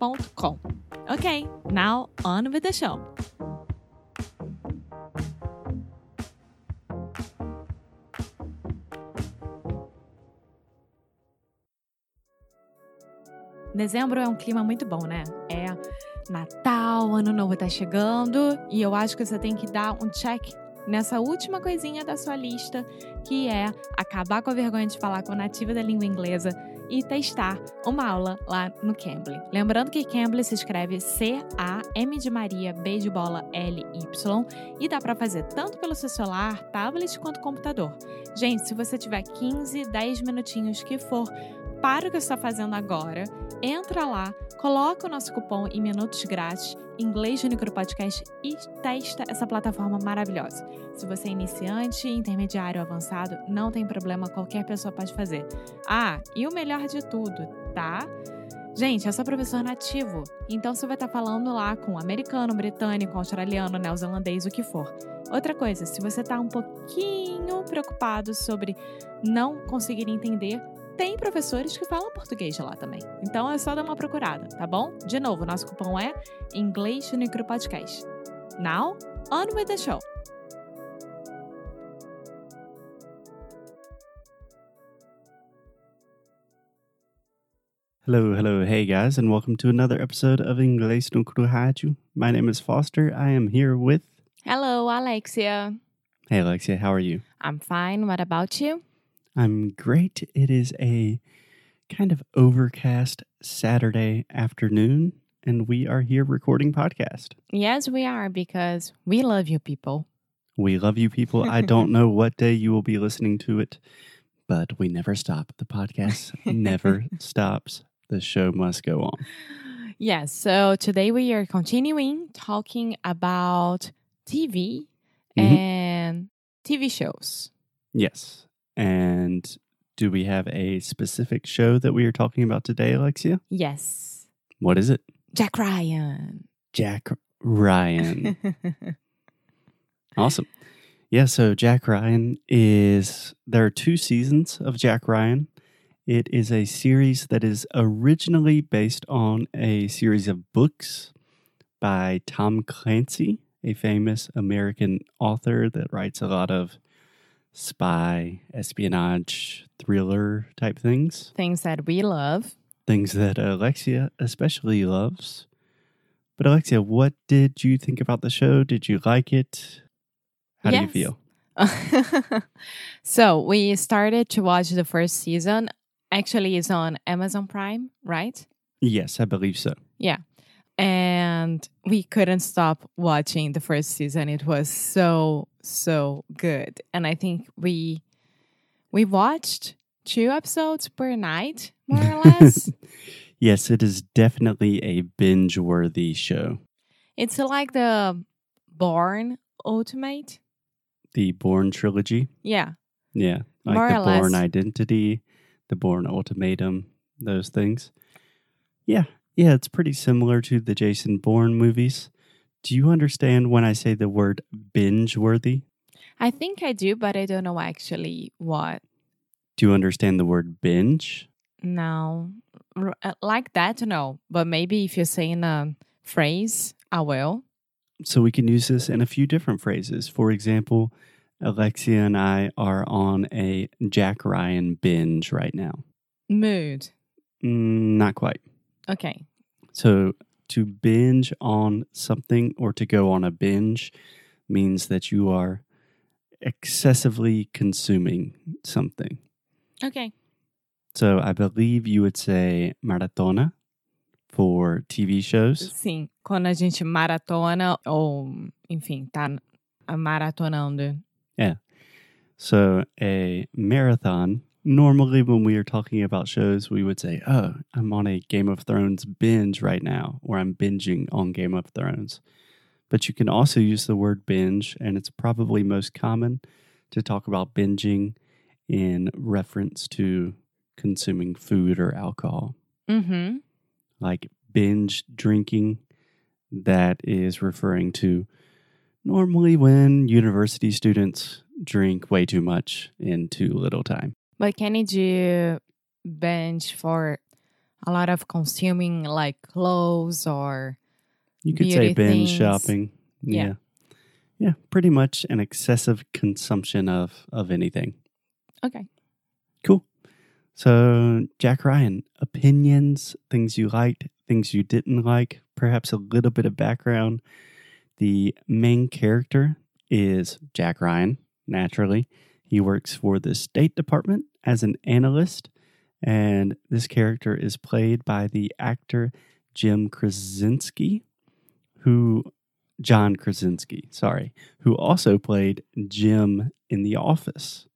inglêsnicru.com. Ok, now on with the show. Dezembro é um clima muito bom, né? É Natal, Ano Novo tá chegando e eu acho que você tem que dar um check nessa última coisinha da sua lista, que é acabar com a vergonha de falar com a nativa da língua inglesa e testar uma aula lá no Cambly. Lembrando que Cambly se escreve C-A-M de Maria, B de bola, L-Y e dá para fazer tanto pelo seu celular, tablet quanto computador. Gente, se você tiver 15, 10 minutinhos que for, para o que está fazendo agora, entra lá, coloca o nosso cupom em minutos grátis, inglês Unicru Podcast e testa essa plataforma maravilhosa. Se você é iniciante, intermediário avançado, não tem problema, qualquer pessoa pode fazer. Ah, e o melhor de tudo, tá? Gente, eu sou professor nativo, então você vai estar falando lá com americano, britânico, australiano, neozelandês, o que for. Outra coisa, se você está um pouquinho preocupado sobre não conseguir entender, tem professores que falam português lá também. Então é só dar uma procurada, tá bom? De novo, nosso cupom é Inglês Unicru Podcast. Now, on with the show! Hello, hello, hey guys, and welcome to another episode of Inglês no Rádio. My name is Foster. I am here with. Hello, Alexia. Hey, Alexia, how are you? I'm fine. What about you? I'm great. It is a kind of overcast Saturday afternoon, and we are here recording podcast. Yes, we are because we love you people. We love you people. I don't know what day you will be listening to it, but we never stop. The podcast never stops. The show must go on. Yes, so today we are continuing talking about TV Mhm. and TV shows. Yes. And do we have a specific show that we are talking about today, Alexia? Yes. What is it? Jack Ryan. Jack Ryan. awesome. Yeah, so Jack Ryan is there are two seasons of Jack Ryan. It is a series that is originally based on a series of books by Tom Clancy, a famous American author that writes a lot of spy, espionage, thriller type things. Things that we love. Things that Alexia especially loves. But Alexia, what did you think about the show? Did you like it? How do you feel? so we started to watch the first season. Actually, it's on Amazon Prime, right? Yes, I believe so. Yeah. And we couldn't stop watching the first season. It was so, so good. And I think we we watched two episodes per night, more or less. yes, it is definitely a binge worthy show. it's like the Bourne Ultimate. The Bourne trilogy. Yeah. Yeah. Like More the Bourne. Identity, the Bourne Ultimatum, those things. Yeah. Yeah, it's pretty similar to the Jason Bourne movies. Do you understand when I say the word binge worthy? I think I do, but I don't know actually what. Do you understand the word binge? No. R- uh, Like that, no. But maybe if you're saying a phrase, I will. So we can use this in a few different phrases. For example, Alexia and I are on a Jack Ryan binge right now. Mood. Mm, not quite. Okay. So to binge on something or to go on a binge means that you are excessively consuming something. Ok. So I believe you would say maratona for TV shows. Sim, quando a gente maratona ou, enfim, tá maratonando. Yeah. So a marathon, normally when we are talking about shows, we would say, Oh, I'm on a Game of Thrones binge right now, or I'm binging on Game of Thrones. But you can also use the word binge, and it's probably most common to talk about binging in reference to consuming food or alcohol. Uhum. like binge drinking that is referring to normally when university students drink way too much in too little time. But can you do bench for a lot of consuming like clothes or You could say binge things. shopping. Yeah. yeah. Yeah, pretty much an excessive consumption of of anything. okay. Cool. So, Jack Ryan, opinions, things you liked, things you didn't like, perhaps a little bit of background. The main character is Jack Ryan, naturally. He works for the State Department as an analyst, and this character is played by the actor Jim Krasinski, who John Krasinski, sorry, who also played Jim in The Office.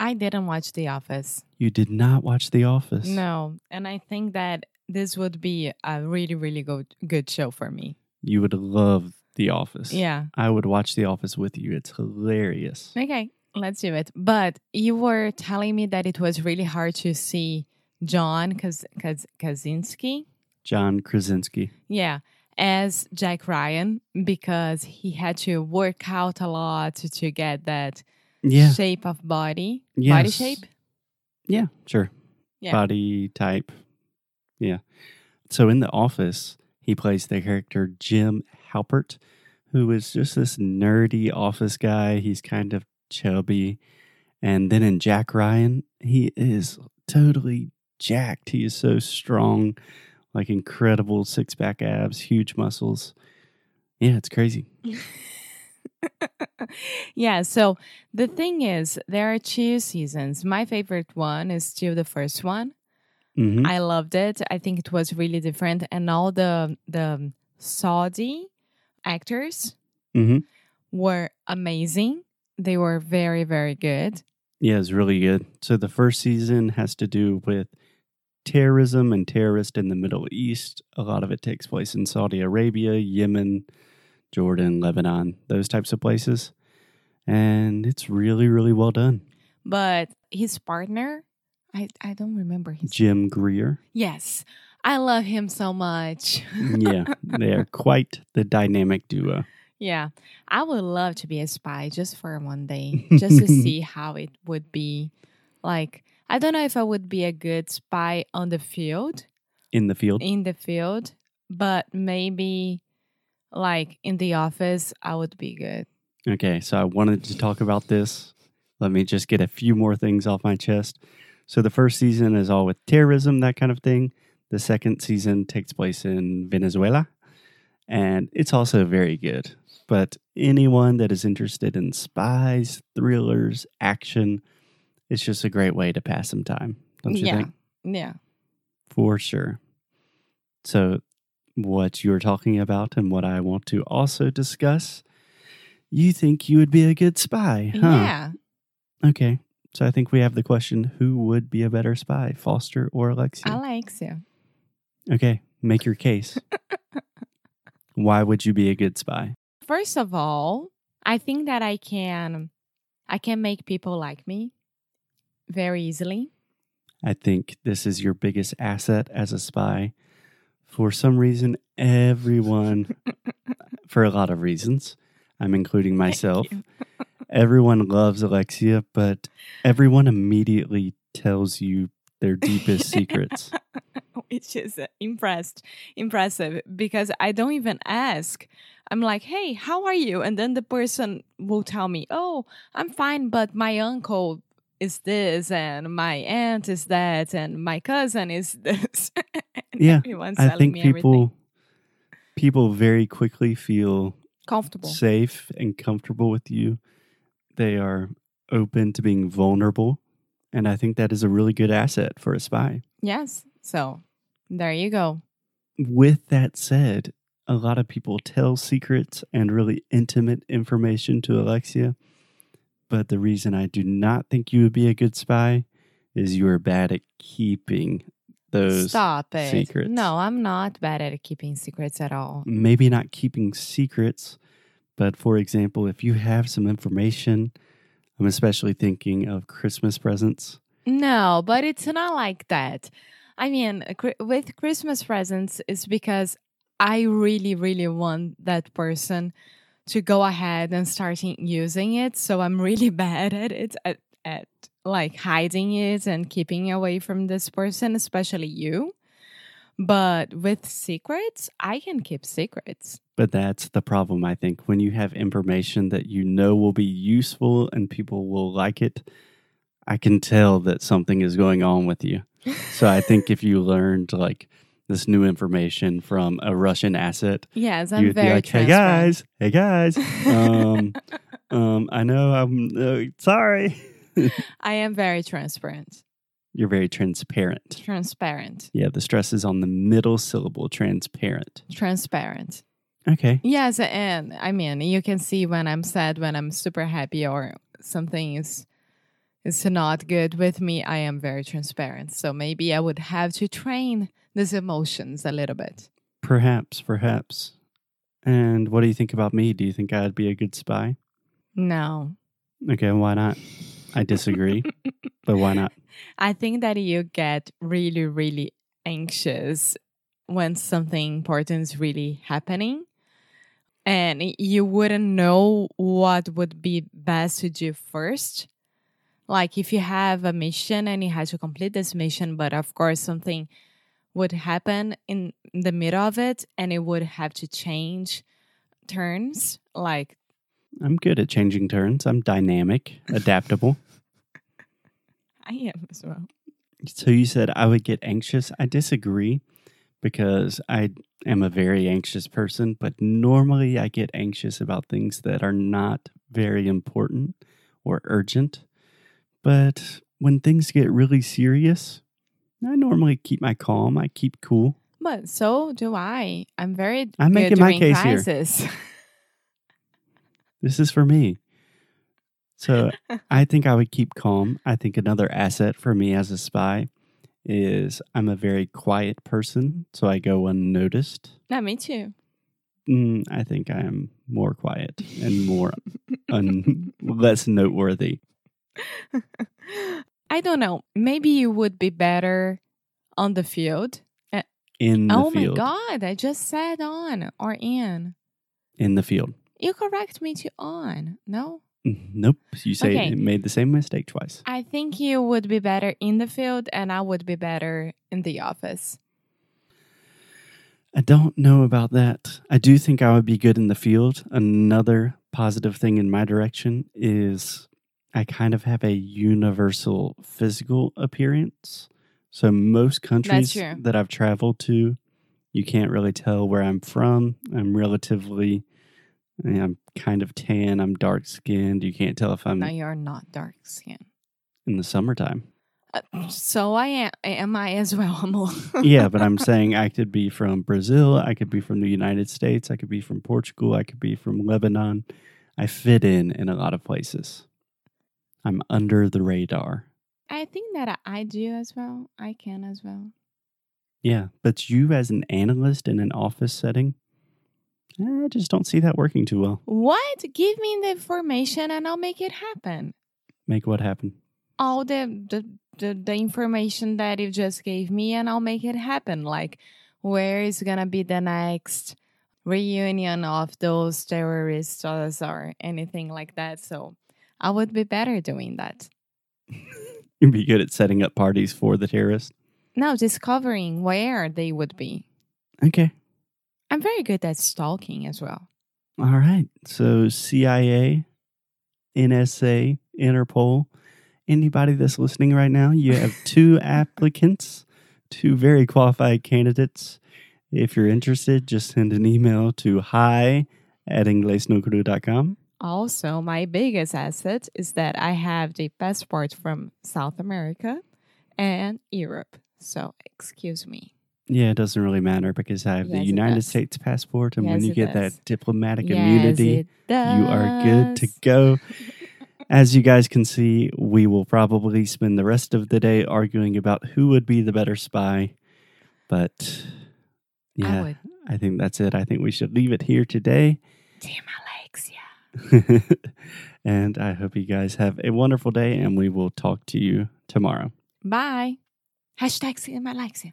I didn't watch The Office. You did not watch The Office. No, and I think that this would be a really, really good good show for me. You would love The Office. Yeah. I would watch The Office with you. It's hilarious. Okay, let's do it. But you were telling me that it was really hard to see John Kaz- Kaz- Kaczynski, John Krasinski. yeah, as Jack Ryan because he had to work out a lot to, to get that Yeah. shape of body, body shape. Yeah, sure. Yeah. Body type. Yeah. So in The Office, he plays the character Jim Halpert, who is just this nerdy office guy. He's kind of chubby. And then in Jack Ryan, he is totally jacked. He is so strong, like incredible six pack abs, huge muscles. Yeah, it's crazy. yeah, so the thing is, there are two seasons. My favorite one is still the first one. hmm I loved it. I think it was really different, and all the the Saudi actors hmm were amazing. They were very very good. Yeah, it's really good. So the first season has to do with terrorism and terrorists in the Middle East. A lot of it takes place in Saudi Arabia, Yemen, Jordan, Lebanon, those types of places. And it's really, really well done. But his partner, I I don't remember his. Jim Greer. yes, I love him so much. Yeah, they are quite the dynamic duo. Yeah, I would love to be a spy just for one day, just to see how it would be. Like, I don't know if I would be a good spy on the field, In the field. in the field, but maybe like in the office, I would be good. Okay, so I wanted to talk about this. Let me just get a few more things off my chest. So the first season is all with terrorism, that kind of thing. The second season takes place in Venezuela, and it's also very good. But anyone that is interested in spies, thrillers, action, it's just a great way to pass some time, don't you yeah, think? yeah. For sure. So, what you're talking about and what I want to also discuss, you think you would be a good spy, huh? Yeah. Okay. So, I think we have the question who would be a better spy, Foster or Alexia? Alexia. okay. Make your case. Why would you be a good spy? First of all, I think that I can I can make people like me very easily. I think this is your biggest asset as a spy. For some reason, everyone, for a lot of reasons, I'm including myself, everyone loves Alexia, but everyone immediately tells you their deepest secrets. Which is impressed impressive because I don't even ask. I'm like, "Hey, how are you?" And then the person will tell me, "Oh, I'm fine, but my uncle is this and my aunt is that and my cousin is this." And Yeah, everyone's I think me people everything. people very quickly feel Comfortable. safe and comfortable with you. They are open to being vulnerable. And I think that is a really good asset for a spy. Yes. So there you go. With that said, a lot of people tell secrets and really intimate information to Alexia. But the reason I do not think you would be a good spy is you are bad at keeping those. Stop it. secrets. No, I'm not bad at keeping secrets at all. Maybe not keeping secrets, but for example, if you have some information, I'm especially thinking of Christmas presents. No, but it's not like that. I mean, with Christmas presents, it's because I really, really want that person to go ahead and start using it. So I'm really bad at it, at, at like hiding it and keeping away from this person, especially you. But with secrets, I can keep secrets. But that's the problem, I think. When you have information that you know will be useful and people will like it, I can tell that something is going on with you. So I think if you learned like this new information from a Russian asset, Yes, I'm you'd be very like, "Hey guys, hey guys, um, um, I know I'm uh, sorry." I am very transparent. You're very transparent. Transparent. Yeah, the stress is on the middle syllable, transparent. Transparent. Okay. Yes, and I mean, you can see when I'm sad, when I'm super happy, or something is is not good with me. I am very transparent. So maybe I would have to train these emotions a little bit. Perhaps, perhaps. And what do you think about me? Do you think I'd be a good spy? No, Okay, why not? I disagree, but why not? I think that you get really, really anxious when something important is really happening. And you wouldn't know what would be best to do first. Like if you have a mission and you have to complete this mission, but of course something would happen in the middle of it and it would have to change turns. Like, I'm good at changing turns. I'm dynamic, adaptable. I am as well. So you said I would get anxious. I disagree because I am a very anxious person, but normally I get anxious about things that are not very important or urgent. But when things get really serious, I normally keep my calm. I keep cool. But so do I. I'm very I'm good making my case here. This is for me. So I think I would keep calm. I think another asset for me as a spy is I'm a very quiet person, so I go unnoticed. no, me too. Mm, I think I am more quiet and more un- less noteworthy. I don't know. Maybe you would be better on the field. In the oh field. my god! I just said on or in. In the field. You correct me to on. No, Mm, nope. You say Okay. made the same mistake twice. I think you would be better in the field, and I would be better in the office. I don't know about that. I do think I would be good in the field. Another positive thing in my direction is I kind of have a universal physical appearance. So most countries that I've traveled to, you can't really tell where I'm from. I'm relatively I'm kind of tan, I'm dark skinned. You can't tell if I'm No, you're not dark skinned. in the summertime. Uh, so I am. Am I as well? Yeah, but I'm saying I could be from Brazil, I could be from the United States, I could be from Portugal, I could be from Lebanon. I fit in in a lot of places. I'm under the radar. I think that I do as well. I can as well. Yeah, but you as an analyst in an office setting, I just don't see that working too well. What? Give me the information and I'll make it happen. Make what happen? All the the the, the information that you just gave me and I'll make it happen. Like where is gonna be the next reunion of those terrorists or anything like that. So I would be better doing that. You'd be good at setting up parties for the terrorists. No, discovering where they would be. Okay. I'm very good at stalking as well. All right. So CIA, NSA, Interpol, anybody that's listening right now, you have two applicants, two very qualified candidates. If you're interested, just send an email to hi at inglesnuecru.com. Also, my biggest asset is that I have the passport from South America and Europe. So, excuse me. Yeah, it doesn't really matter because I have the Yes, it United. States passport, and when you get does. that diplomatic Yes, immunity, you are good to go. As you guys can see, we will probably spend the rest of the day arguing about who would be the better spy. But yeah, would. I think that's it. I think we should leave it here today. Damn, Alexia. and I hope you guys have a wonderful day, and we will talk to you tomorrow. Bye. Hashtag Alexia.